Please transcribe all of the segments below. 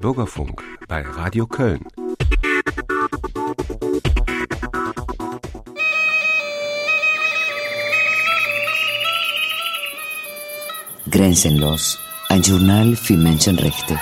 Bürgerfunk bei Radio Köln. Grenzenlos, ein Journal für Menschenrechte.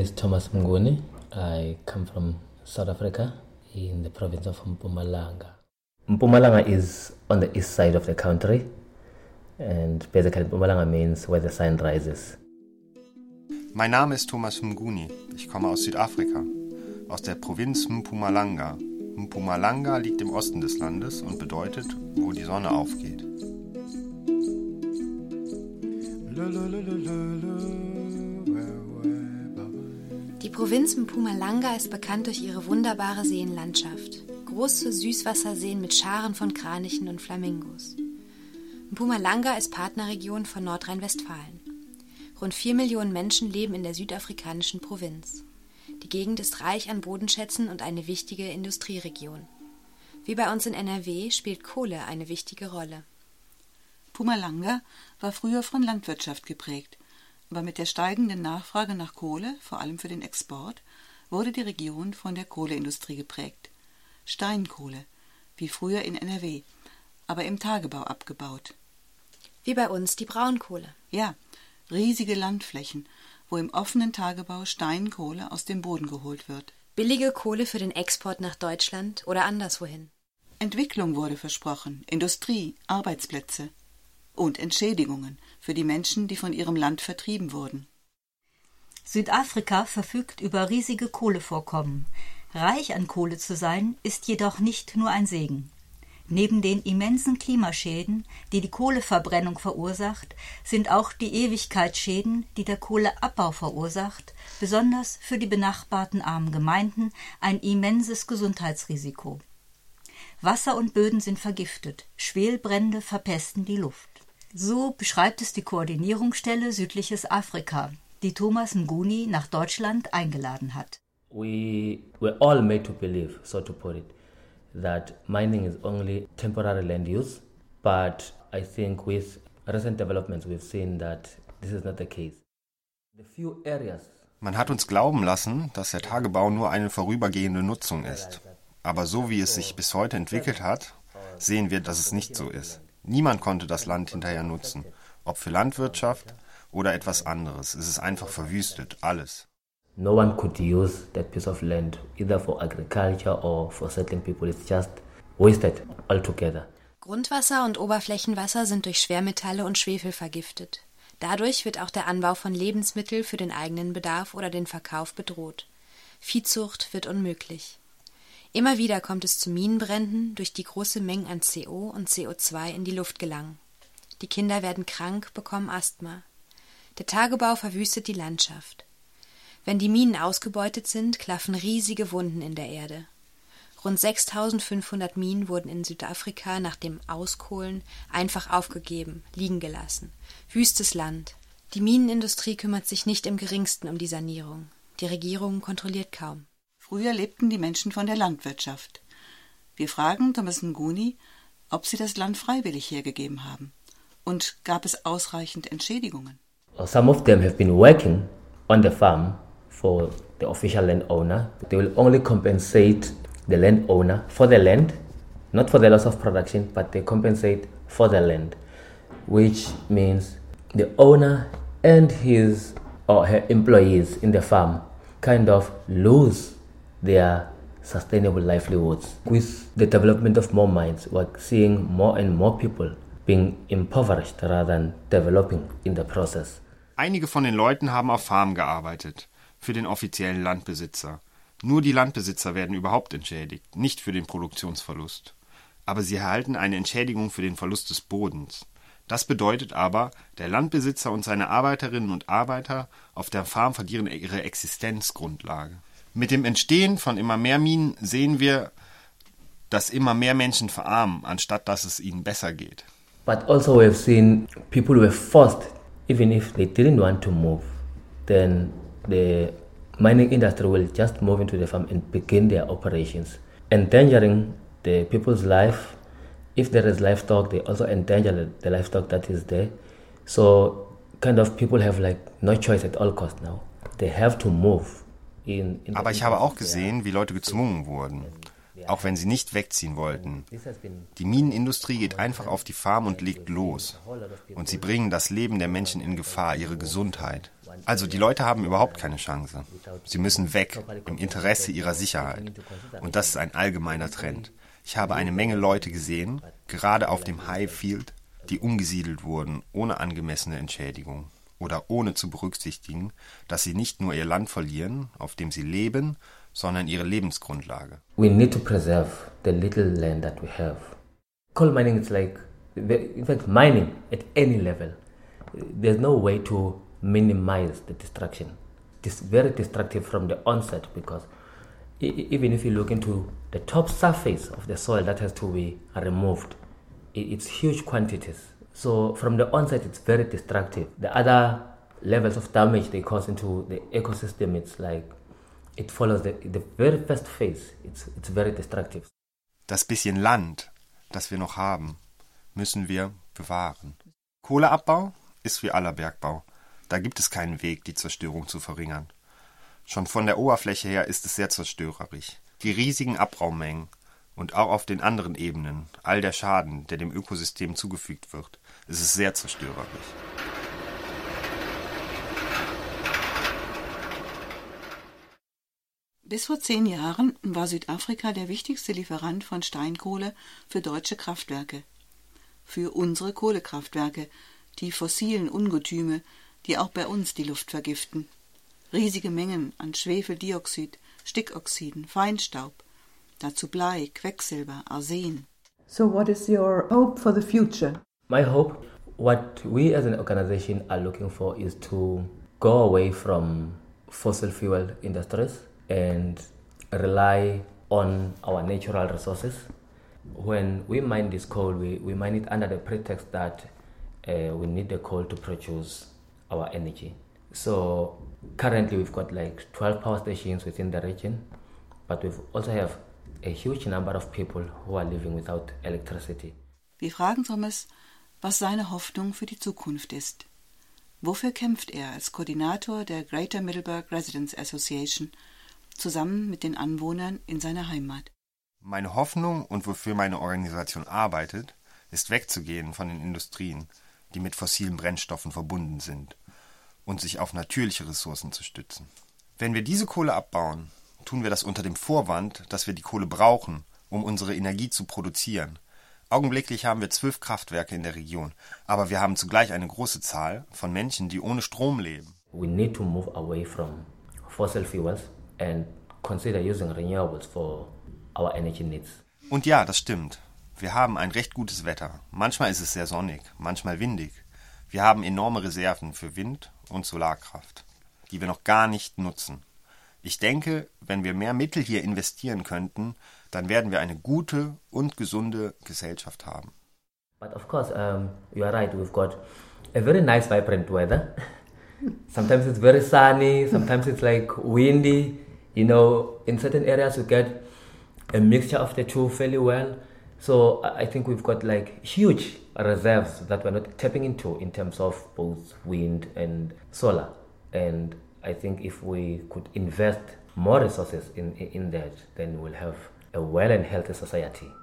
Is Thomas Mnguni. I come from South Africa in the province of Mpumalanga. Mpumalanga is on the east side of the country, and basically, Mpumalanga means where the sun rises. Mein Name ist Thomas Mnguni. Ich komme aus Südafrika, aus der Provinz Mpumalanga. Mpumalanga liegt im Osten des Landes und bedeutet, wo die Sonne aufgeht. Provinz Mpumalanga ist bekannt durch ihre wunderbare Seenlandschaft. Große Süßwasserseen mit Scharen von Kranichen und Flamingos. Mpumalanga ist Partnerregion von Nordrhein-Westfalen. Rund 4 Millionen Menschen leben in der südafrikanischen Provinz. Die Gegend ist reich an Bodenschätzen und eine wichtige Industrieregion. Wie bei uns in NRW spielt Kohle eine wichtige Rolle. Pumalanga war früher von Landwirtschaft geprägt, aber mit der steigenden Nachfrage nach Kohle, vor allem für den Export, wurde die Region von der Kohleindustrie geprägt. Steinkohle, wie früher in NRW, aber im Tagebau abgebaut. Wie bei uns die Braunkohle. Ja, riesige Landflächen, wo im offenen Tagebau Steinkohle aus dem Boden geholt wird. Billige Kohle für den Export nach Deutschland oder anderswohin. Entwicklung wurde versprochen, Industrie, Arbeitsplätze und Entschädigungen für die Menschen, die von ihrem Land vertrieben wurden. Südafrika verfügt über riesige Kohlevorkommen. Reich an Kohle zu sein, ist jedoch nicht nur ein Segen. Neben den immensen Klimaschäden, die die Kohleverbrennung verursacht, sind auch die Ewigkeitsschäden, die der Kohleabbau verursacht, besonders für die benachbarten armen Gemeinden ein immenses Gesundheitsrisiko. Wasser und Böden sind vergiftet, Schwelbrände verpesten die Luft. So beschreibt es die Koordinierungsstelle Südliches Afrika, die Thomas Nguni nach Deutschland eingeladen hat. We were all made to believe, so to put it, that mining is only temporary land use, but I think with recent developments we've seen that this is not the case. The few areas Man hat uns glauben lassen, dass der Tagebau nur eine vorübergehende Nutzung ist. Aber so wie es sich bis heute entwickelt hat, sehen wir, dass es nicht so ist. Niemand konnte das Land hinterher nutzen, ob für Landwirtschaft oder etwas anderes. Es ist einfach verwüstet, alles. no one could use that piece of land either for agriculture or for settling people. It's just wasted altogether. Grundwasser und Oberflächenwasser sind durch Schwermetalle und Schwefel vergiftet. Dadurch wird auch der Anbau von Lebensmitteln für den eigenen Bedarf oder den Verkauf bedroht. Viehzucht wird unmöglich. Immer wieder kommt es zu Minenbränden, durch die große Mengen an CO und CO2 in die Luft gelangen. Die Kinder werden krank, bekommen Asthma. Der Tagebau verwüstet die Landschaft. Wenn die Minen ausgebeutet sind, klaffen riesige Wunden in der Erde. Rund 6500 Minen wurden in Südafrika nach dem Auskohlen einfach aufgegeben, liegen gelassen. Wüstes Land. Die Minenindustrie kümmert sich nicht im geringsten um die Sanierung. Die Regierung kontrolliert kaum. Früher lebten die Menschen von der Landwirtschaft. Wir fragen Thomas Nguni, ob sie das Land freiwillig hergegeben haben. Und gab es ausreichend Entschädigungen? Some of them have been working on the farm for the official landowner. They will only compensate the landowner for the land, not for the loss of production, but they compensate for the land, which means the owner and his or her employees in the farm kind of lose their sustainable livelihoods. With the development of more mines, we're seeing more and more people being impoverished rather than developing in the process. Einige von den Leuten haben auf Farmen gearbeitet, für den offiziellen Landbesitzer. Nur die Landbesitzer werden überhaupt entschädigt, nicht für den Produktionsverlust. aber sie erhalten eine Entschädigung für den Verlust des Bodens. Das bedeutet aber, der Landbesitzer und seine Arbeiterinnen und Arbeiter auf der Farm verlieren ihre Existenzgrundlage. Mit dem Entstehen von immer mehr Minen sehen wir, dass immer mehr Menschen verarmen, anstatt dass es ihnen besser geht. But also we've seen people were forced, even if they didn't want to move, then the mining industry will just move into the farm and begin their operations, endangering the people's life. If there is livestock, they also endanger the livestock that is there. So kind of people have like no choice at all cost now. They have to move. Aber ich habe auch gesehen, wie Leute gezwungen wurden auch wenn sie nicht wegziehen wollten. Die Minenindustrie geht einfach auf die Farm und legt los. Und sie bringen das Leben der Menschen in Gefahr, ihre Gesundheit. Also die Leute haben überhaupt keine Chance. Sie müssen weg im Interesse ihrer Sicherheit. Und das ist ein allgemeiner Trend. Ich habe eine Menge Leute gesehen, gerade auf dem Highfield, die umgesiedelt wurden, ohne angemessene Entschädigung oder ohne zu berücksichtigen, dass sie nicht nur ihr Land verlieren, auf dem sie leben, sondern ihre Lebensgrundlage. We need to preserve the little land that we have. Coal mining is like, in fact, mining at any level. There's no way to minimize the destruction. It's very destructive from the onset because even if you look into the top surface of the soil that has to be removed, it's huge quantities. So from the onset, it's very destructive. The other levels of damage they cause into the ecosystem, it's like it follows the, the very first phase. It's, it's very destructive. Das bisschen Land, das wir noch haben, müssen wir bewahren. Kohleabbau ist wie aller Bergbau. Da gibt es keinen Weg, die Zerstörung zu verringern. Schon von der Oberfläche her ist es sehr zerstörerisch. Die riesigen Abraummengen und auch auf den anderen Ebenen, all der Schaden, der dem Ökosystem zugefügt wird, ist es sehr zerstörerisch. Bis vor zehn Jahren war Südafrika der wichtigste Lieferant von Steinkohle für deutsche Kraftwerke. Für unsere Kohlekraftwerke, die fossilen Ungetüme, die auch bei uns die Luft vergiften. Riesige Mengen an Schwefeldioxid, Stickoxiden, Feinstaub. Dazu Blei, Quecksilber, Arsen. So what is your hope for the future? My hope, what we as an organization are looking for is to go away from fossil fuel industries and rely on our natural resources. When we mine this coal, we, we mine it under the pretext that uh, we need the coal to produce our energy. So currently we've got like 12 power stations within the region, but we also have a huge number of people who are living without electricity. Wir fragen Thomas, was seine Hoffnung für die Zukunft ist. Wofür kämpft er als Koordinator der Greater Middleburg Residents Association zusammen mit den Anwohnern in seiner Heimat. Meine Hoffnung und wofür meine Organisation arbeitet, ist wegzugehen von den Industrien, die mit fossilen Brennstoffen verbunden sind, und sich auf natürliche Ressourcen zu stützen. Wenn wir diese Kohle abbauen, tun wir das unter dem Vorwand, dass wir die Kohle brauchen, um unsere Energie zu produzieren. Augenblicklich haben wir zwölf Kraftwerke in der Region, aber wir haben zugleich eine große Zahl von Menschen, die ohne Strom leben. We need to move away from fossil fuels and consider using renewables for our energy needs. Und ja, das stimmt. Wir haben ein recht gutes Wetter. Manchmal ist es sehr sonnig, manchmal windig. Wir haben enorme Reserven für Wind und Solarkraft, die wir noch gar nicht nutzen. Ich denke, wenn wir mehr Mittel hier investieren könnten, dann werden wir eine gute und gesunde Gesellschaft haben. But of course, um, you are right. We've got a very nice, vibrant weather. sometimes it's very sunny. Sometimes it's like windy. You know, in certain areas we get a mixture of the two fairly well. So I think we've got like huge reserves that we're not tapping into in terms of both wind and solar. And I think if we could invest more resources in, in that, then we'll have a well and healthy society.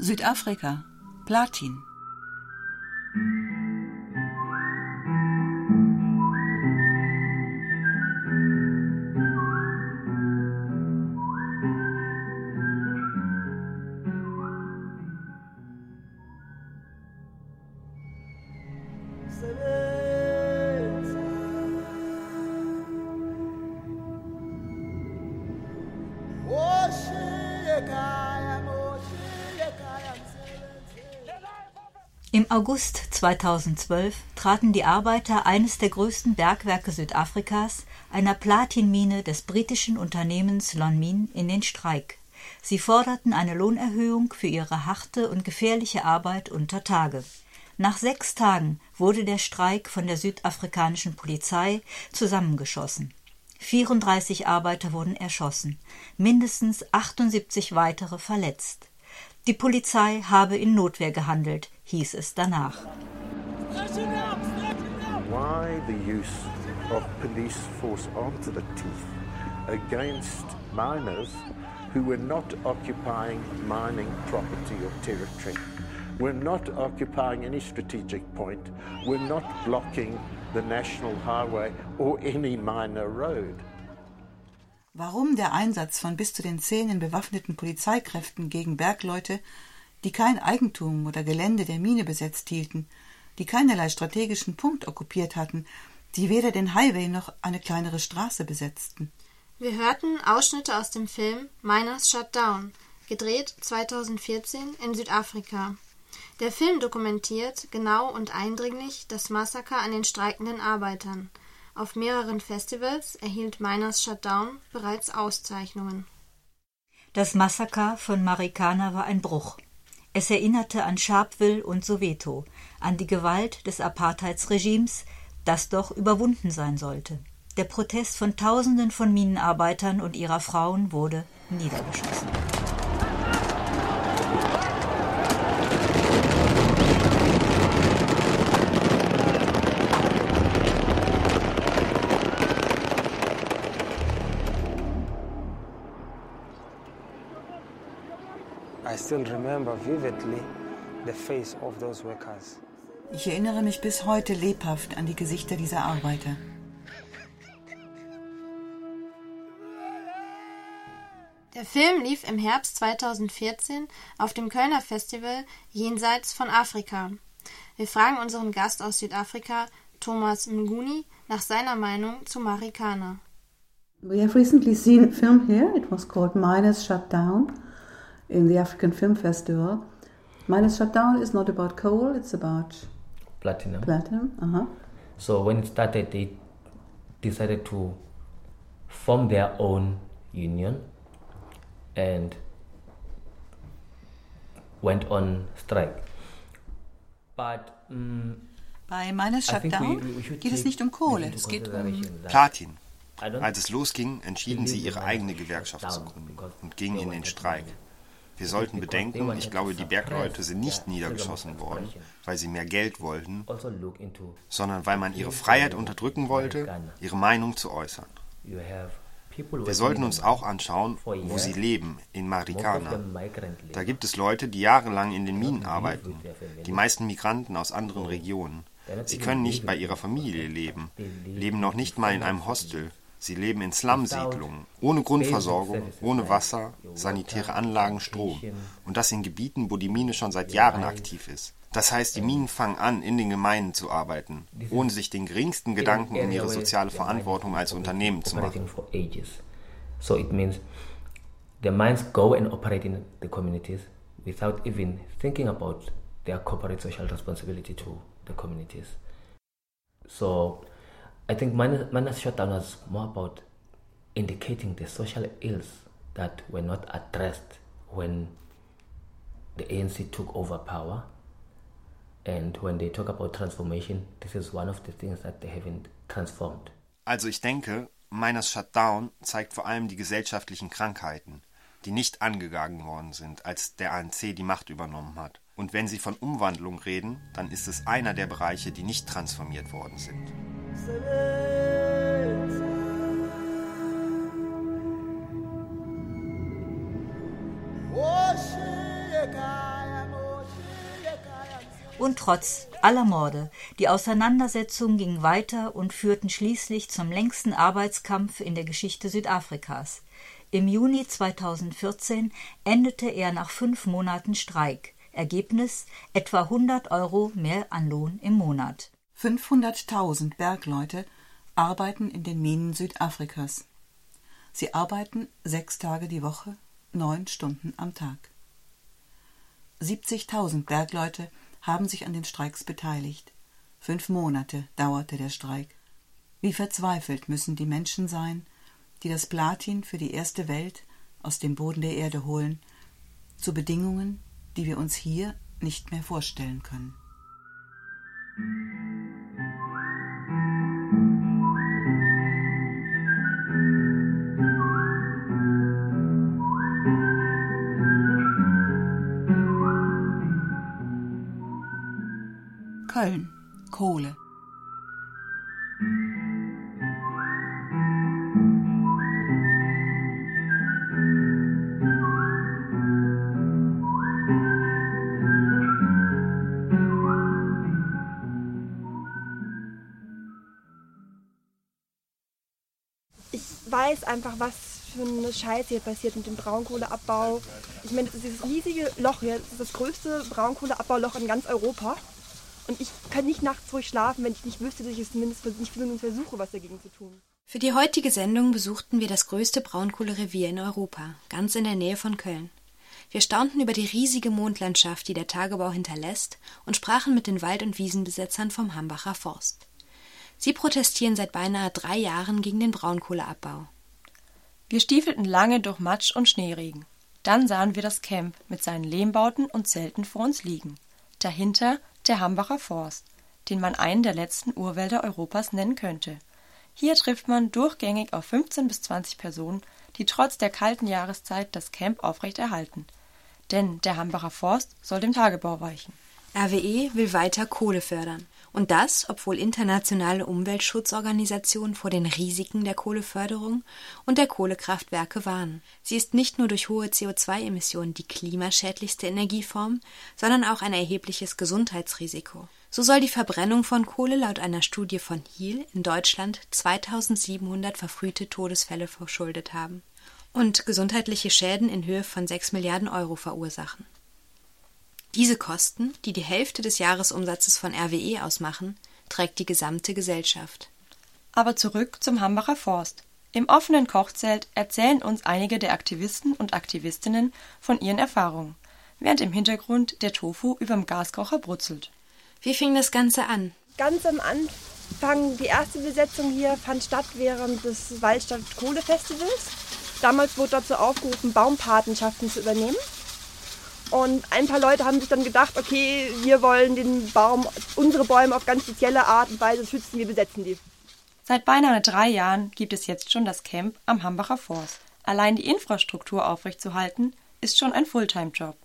Südafrika Platin Im August 2012 traten die Arbeiter eines der größten Bergwerke Südafrikas, einer Platinmine des britischen Unternehmens Lonmin, in den Streik. Sie forderten eine Lohnerhöhung für ihre harte und gefährliche Arbeit unter Tage. Nach sechs Tagen wurde der Streik von der südafrikanischen Polizei zusammengeschossen. 34 Arbeiter wurden erschossen, mindestens 78 weitere verletzt. Die Polizei habe in Notwehr gehandelt, hieß es danach. Why the use of police force armed to the teeth against miners who were not occupying mining property or territory? We're not occupying any strategic point. We're not blocking the national highway or any minor road. Warum der Einsatz von bis zu den Zähnen bewaffneten Polizeikräften gegen Bergleute, die kein Eigentum oder Gelände der Mine besetzt hielten, die keinerlei strategischen Punkt okkupiert hatten, die weder den Highway noch eine kleinere Straße besetzten? Wir hörten Ausschnitte aus dem Film Miners Shut Down, gedreht 2014 in Südafrika. Der Film dokumentiert genau und eindringlich das Massaker an den streikenden Arbeitern – auf mehreren Festivals erhielt Miners Shutdown bereits Auszeichnungen. Das Massaker von Marikana war ein Bruch. Es erinnerte an Sharpeville und Soweto, an die Gewalt des Apartheidsregimes, das doch überwunden sein sollte. Der Protest von Tausenden von Minenarbeitern und ihrer Frauen wurde niedergeschossen. Still remember vividly the face of those workers. Ich erinnere mich bis heute lebhaft an die Gesichter dieser Arbeiter. Der Film lief im Herbst 2014 auf dem Kölner Festival Jenseits von Afrika. Wir fragen unseren Gast aus Südafrika, Thomas Mnguni, nach seiner Meinung zu Marikana. We have recently seen a film here. It was called Miners Shut Down. In the African Film Festival. Minus Shutdown is not about coal, it's about platinum. Platinum, uh-huh. So when it started, they decided to form their own union and went on strike. But um, bei Minus Shutdown we, we geht es nicht um Kohle, es geht um Platin. Als es losging, entschieden sie, ihre eigene Gewerkschaft zu gründen und gingen in den Streik. Wir sollten bedenken, ich glaube, die Bergleute sind nicht niedergeschossen worden, weil sie mehr Geld wollten, sondern weil man ihre Freiheit unterdrücken wollte, ihre Meinung zu äußern. Wir sollten uns auch anschauen, wo sie leben, in Marikana. Da gibt es Leute, die jahrelang in den Minen arbeiten, die meisten Migranten aus anderen Regionen. Sie können nicht bei ihrer Familie leben, leben noch nicht mal in einem Hostel, Sie leben in Slum-Siedlungen, ohne Grundversorgung, ohne Wasser, sanitäre Anlagen, Strom. Und das in Gebieten, wo die Mine schon seit Jahren aktiv ist. Das heißt, die Minen fangen an, in den Gemeinden zu arbeiten, ohne sich den geringsten Gedanken um ihre soziale Verantwortung als Unternehmen zu machen. So it means the mines go and operate in the communities without even thinking about their corporate social responsibility to the communities. So I think Manas shutdown was more about indicating the social ills that were not addressed when the ANC took over power. And when they talk about transformation, this is one of the things that they haven't transformed. Also ich denke, Miners Shutdown zeigt vor allem die gesellschaftlichen Krankheiten, die nicht angegangen worden sind, als der ANC die Macht übernommen hat. Und wenn Sie von Umwandlung reden, dann ist es einer der Bereiche, die nicht transformiert worden sind. Und trotz aller Morde, die Auseinandersetzungen gingen weiter und führten schließlich zum längsten Arbeitskampf in der Geschichte Südafrikas. Im Juni 2014 endete er nach fünf Monaten Streik. Ergebnis etwa 100 Euro mehr an Lohn im Monat. 500.000 Bergleute arbeiten in den Minen Südafrikas. Sie arbeiten sechs Tage die Woche, neun Stunden am Tag. 70.000 Bergleute haben sich an den Streiks beteiligt. Fünf Monate dauerte der Streik. Wie verzweifelt müssen die Menschen sein, die das Platin für die erste Welt aus dem Boden der Erde holen, zu Bedingungen, die wir uns hier nicht mehr vorstellen können. Köln Kohle weiß einfach, was für eine Scheiße hier passiert mit dem Braunkohleabbau. Ich meine, das ist dieses riesige Loch hier, das ist das größte Braunkohleabbauluch in ganz Europa. Und ich kann nicht nachts ruhig schlafen, wenn ich nicht wüsste, dass ich es zumindest nicht versuche, was dagegen zu tun. Für die heutige Sendung besuchten wir das größte Braunkohlerevier in Europa, ganz in der Nähe von Köln. Wir staunten über die riesige Mondlandschaft, die der Tagebau hinterlässt, und sprachen mit den Wald- und Wiesenbesetzern vom Hambacher Forst. Sie protestieren seit beinahe drei Jahren gegen den Braunkohleabbau. Wir stiefelten lange durch Matsch und Schneeregen. Dann sahen wir das Camp mit seinen Lehmbauten und Zelten vor uns liegen. Dahinter der Hambacher Forst, den man einen der letzten Urwälder Europas nennen könnte. Hier trifft man durchgängig auf 15 bis 20 Personen, die trotz der kalten Jahreszeit das Camp aufrechterhalten. Denn der Hambacher Forst soll dem Tagebau weichen. RWE will weiter Kohle fördern. Und das, obwohl internationale Umweltschutzorganisationen vor den Risiken der Kohleförderung und der Kohlekraftwerke warnen. Sie ist nicht nur durch hohe CO2-Emissionen die klimaschädlichste Energieform, sondern auch ein erhebliches Gesundheitsrisiko. So soll die Verbrennung von Kohle laut einer Studie von Hiel in Deutschland 2700 verfrühte Todesfälle verschuldet haben und gesundheitliche Schäden in Höhe von 6 Milliarden Euro verursachen. Diese Kosten, die die Hälfte des Jahresumsatzes von RWE ausmachen, trägt die gesamte Gesellschaft. Aber zurück zum Hambacher Forst. Im offenen Kochzelt erzählen uns einige der Aktivisten und Aktivistinnen von ihren Erfahrungen, während im Hintergrund der Tofu überm Gaskocher brutzelt. Wie fing das Ganze an? Ganz am Anfang, die erste Besetzung hier fand statt während des Waldstadt Kohlefestivals. Damals wurde dazu aufgerufen, Baumpatenschaften zu übernehmen. Und ein paar Leute haben sich dann gedacht, okay, wir wollen den Baum, unsere Bäume auf ganz spezielle Art und Weise schützen, wir besetzen die. Seit beinahe drei Jahren gibt es jetzt schon das Camp am Hambacher Forst. Allein die Infrastruktur aufrechtzuerhalten, ist schon ein Fulltime-Job,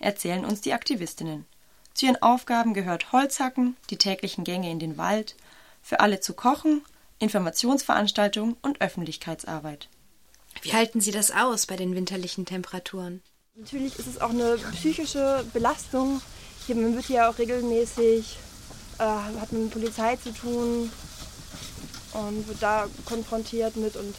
erzählen uns die Aktivistinnen. Zu ihren Aufgaben gehört Holzhacken, die täglichen Gänge in den Wald, für alle zu kochen, Informationsveranstaltungen und Öffentlichkeitsarbeit. Wie halten Sie das aus bei den winterlichen Temperaturen? Natürlich ist es auch eine psychische Belastung. Hier, man wird ja auch regelmäßig, äh, hat mit Polizei zu tun und wird da konfrontiert mit und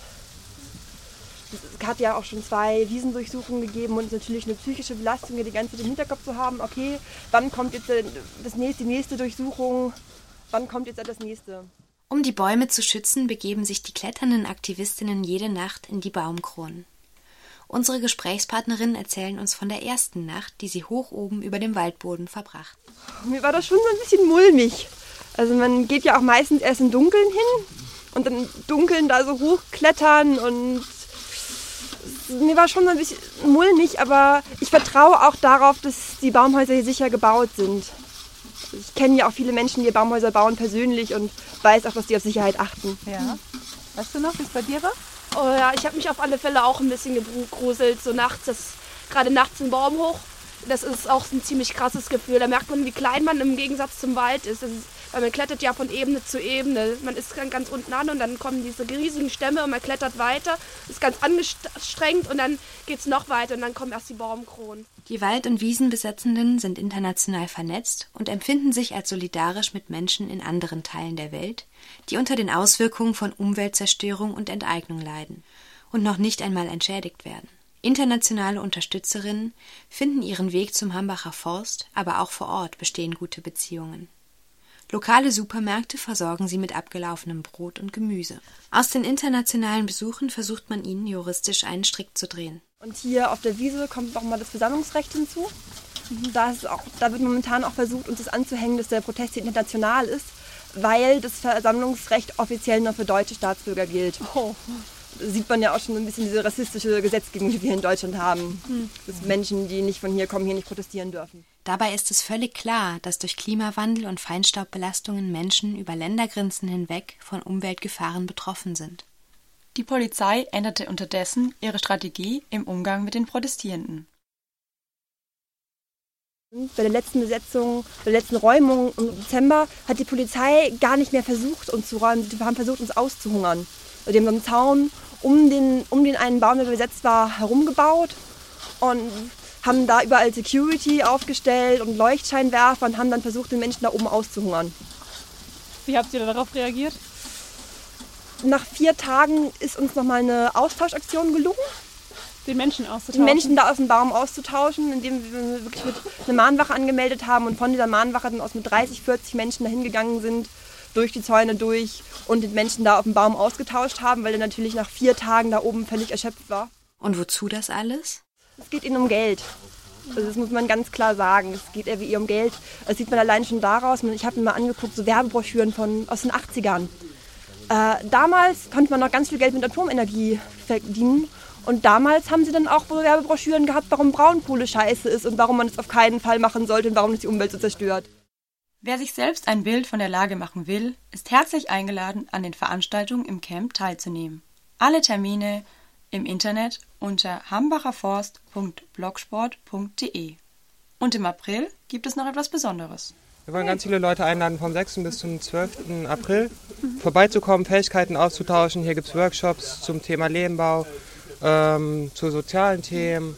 es hat ja auch schon zwei Wiesendurchsuchungen gegeben und es ist natürlich eine psychische Belastung, hier die ganze Zeit im Hinterkopf zu haben, okay, wann kommt jetzt das nächste, die nächste Durchsuchung, wann kommt jetzt das nächste. Um die Bäume zu schützen, begeben sich die kletternden Aktivistinnen jede Nacht in die Baumkronen. Unsere Gesprächspartnerinnen erzählen uns von der ersten Nacht, die sie hoch oben über dem Waldboden verbracht. Mir war das schon so ein bisschen mulmig. Also man geht ja auch meistens erst im Dunkeln hin und dann Dunkeln da so hochklettern und mir war schon so ein bisschen mulmig, aber ich vertraue auch darauf, dass die Baumhäuser hier sicher gebaut sind. Ich kenne ja auch viele Menschen, die Baumhäuser bauen persönlich und weiß auch, dass die auf Sicherheit achten. Ja. Weißt du noch, wie es bei dir war? Oh ja, ich habe mich auf alle Fälle auch ein bisschen gegruselt, so nachts, das, gerade nachts im Baum hoch. Das ist auch ein ziemlich krasses Gefühl. Da merkt man, wie klein man im Gegensatz zum Wald ist. ist weil man klettert ja von Ebene zu Ebene. Man ist dann ganz unten an und dann kommen diese riesigen Stämme und man klettert weiter, ist ganz angestrengt und dann geht es noch weiter und dann kommen erst die Baumkronen. Die Wald- und Wiesenbesetzenden sind international vernetzt und empfinden sich als solidarisch mit Menschen in anderen Teilen der Welt, die unter den Auswirkungen von Umweltzerstörung und Enteignung leiden und noch nicht einmal entschädigt werden. Internationale Unterstützerinnen finden ihren Weg zum Hambacher Forst, aber auch vor Ort bestehen gute Beziehungen. Lokale Supermärkte versorgen sie mit abgelaufenem Brot und Gemüse. Aus den internationalen Besuchen versucht man ihnen juristisch einen Strick zu drehen. Und hier auf der Wiese kommt nochmal das Versammlungsrecht hinzu. Da, ist auch, da wird momentan auch versucht, uns das anzuhängen, dass der Protest hier international ist, weil das Versammlungsrecht offiziell nur für deutsche Staatsbürger gilt. Oh. Da sieht man ja auch schon ein bisschen diese rassistische Gesetzgebung, die wir in Deutschland haben. Hm. Dass Menschen, die nicht von hier kommen, hier nicht protestieren dürfen. Dabei ist es völlig klar, dass durch Klimawandel und Feinstaubbelastungen Menschen über Ländergrenzen hinweg von Umweltgefahren betroffen sind. Die Polizei änderte unterdessen ihre Strategie im Umgang mit den Protestierenden. Bei der letzten Besetzung, bei der letzten Räumung im Dezember hat die Polizei gar nicht mehr versucht, uns zu räumen. Die haben versucht, uns auszuhungern. Die haben so einen Zaun um den, um den einen Baum, der besetzt war, herumgebaut und haben da überall Security aufgestellt und Leuchtscheinwerfer und haben dann versucht, den Menschen da oben auszuhungern. Wie habt ihr darauf reagiert? Nach vier Tagen ist uns nochmal eine Austauschaktion gelungen. Den Menschen auszutauschen? Die Menschen da aus dem Baum auszutauschen, indem wir wirklich mit eine Mahnwache angemeldet haben und von dieser Mahnwache dann aus mit 30, 40 Menschen dahin gegangen sind, durch die Zäune durch und den Menschen da auf dem Baum ausgetauscht haben, weil er natürlich nach vier Tagen da oben völlig erschöpft war. Und wozu das alles? Es geht ihnen um Geld. Also das muss man ganz klar sagen. Es geht eher wie um Geld. Das sieht man allein schon daraus. Ich habe mir mal angeguckt, so Werbebroschüren von, aus den 80ern. Äh, damals konnte man noch ganz viel Geld mit Atomenergie verdienen. Und damals haben sie dann auch Werbebroschüren gehabt, warum Braunkohle scheiße ist und warum man es auf keinen Fall machen sollte und warum es die Umwelt so zerstört. Wer sich selbst ein Bild von der Lage machen will, ist herzlich eingeladen, an den Veranstaltungen im Camp teilzunehmen. Alle Termine im Internet unter hambacherforst.blogsport.de. Und im April gibt es noch etwas Besonderes. Wir wollen ganz viele Leute einladen, vom 6. bis zum 12. April vorbeizukommen, Fähigkeiten auszutauschen. Hier gibt es Workshops zum Thema Lehmbau, ähm, zu sozialen Themen,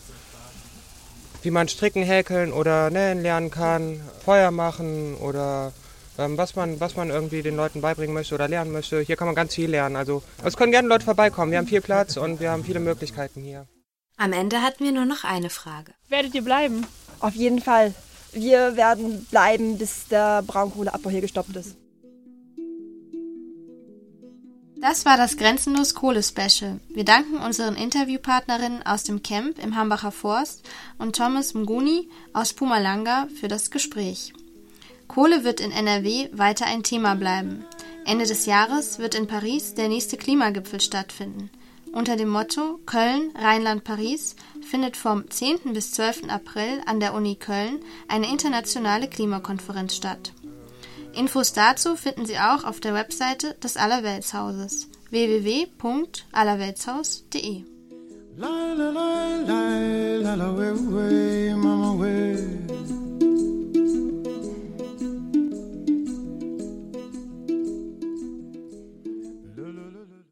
wie man stricken, häkeln oder nähen lernen kann, Feuer machen oder was, man, was man irgendwie den Leuten beibringen möchte oder lernen möchte. Hier kann man ganz viel lernen. Also es können gerne Leute vorbeikommen. Wir haben viel Platz und wir haben viele Möglichkeiten hier. Am Ende hatten wir nur noch eine Frage. Werdet ihr bleiben? Auf jeden Fall. Wir werden bleiben, bis der Braunkohleabbau hier gestoppt ist. Das war das Grenzenlos Kohle Special. Wir danken unseren Interviewpartnerinnen aus dem Camp im Hambacher Forst und Thomas Mguni aus Pumalanga für das Gespräch. Kohle wird in NRW weiter ein Thema bleiben. Ende des Jahres wird in Paris der nächste Klimagipfel stattfinden. Unter dem Motto Köln, Rheinland, Paris findet vom 10. bis 12. April an der Uni Köln eine internationale Klimakonferenz statt. Infos dazu finden Sie auch auf der Webseite des Allerweltshauses www.allerweltshaus.de. La, la, la,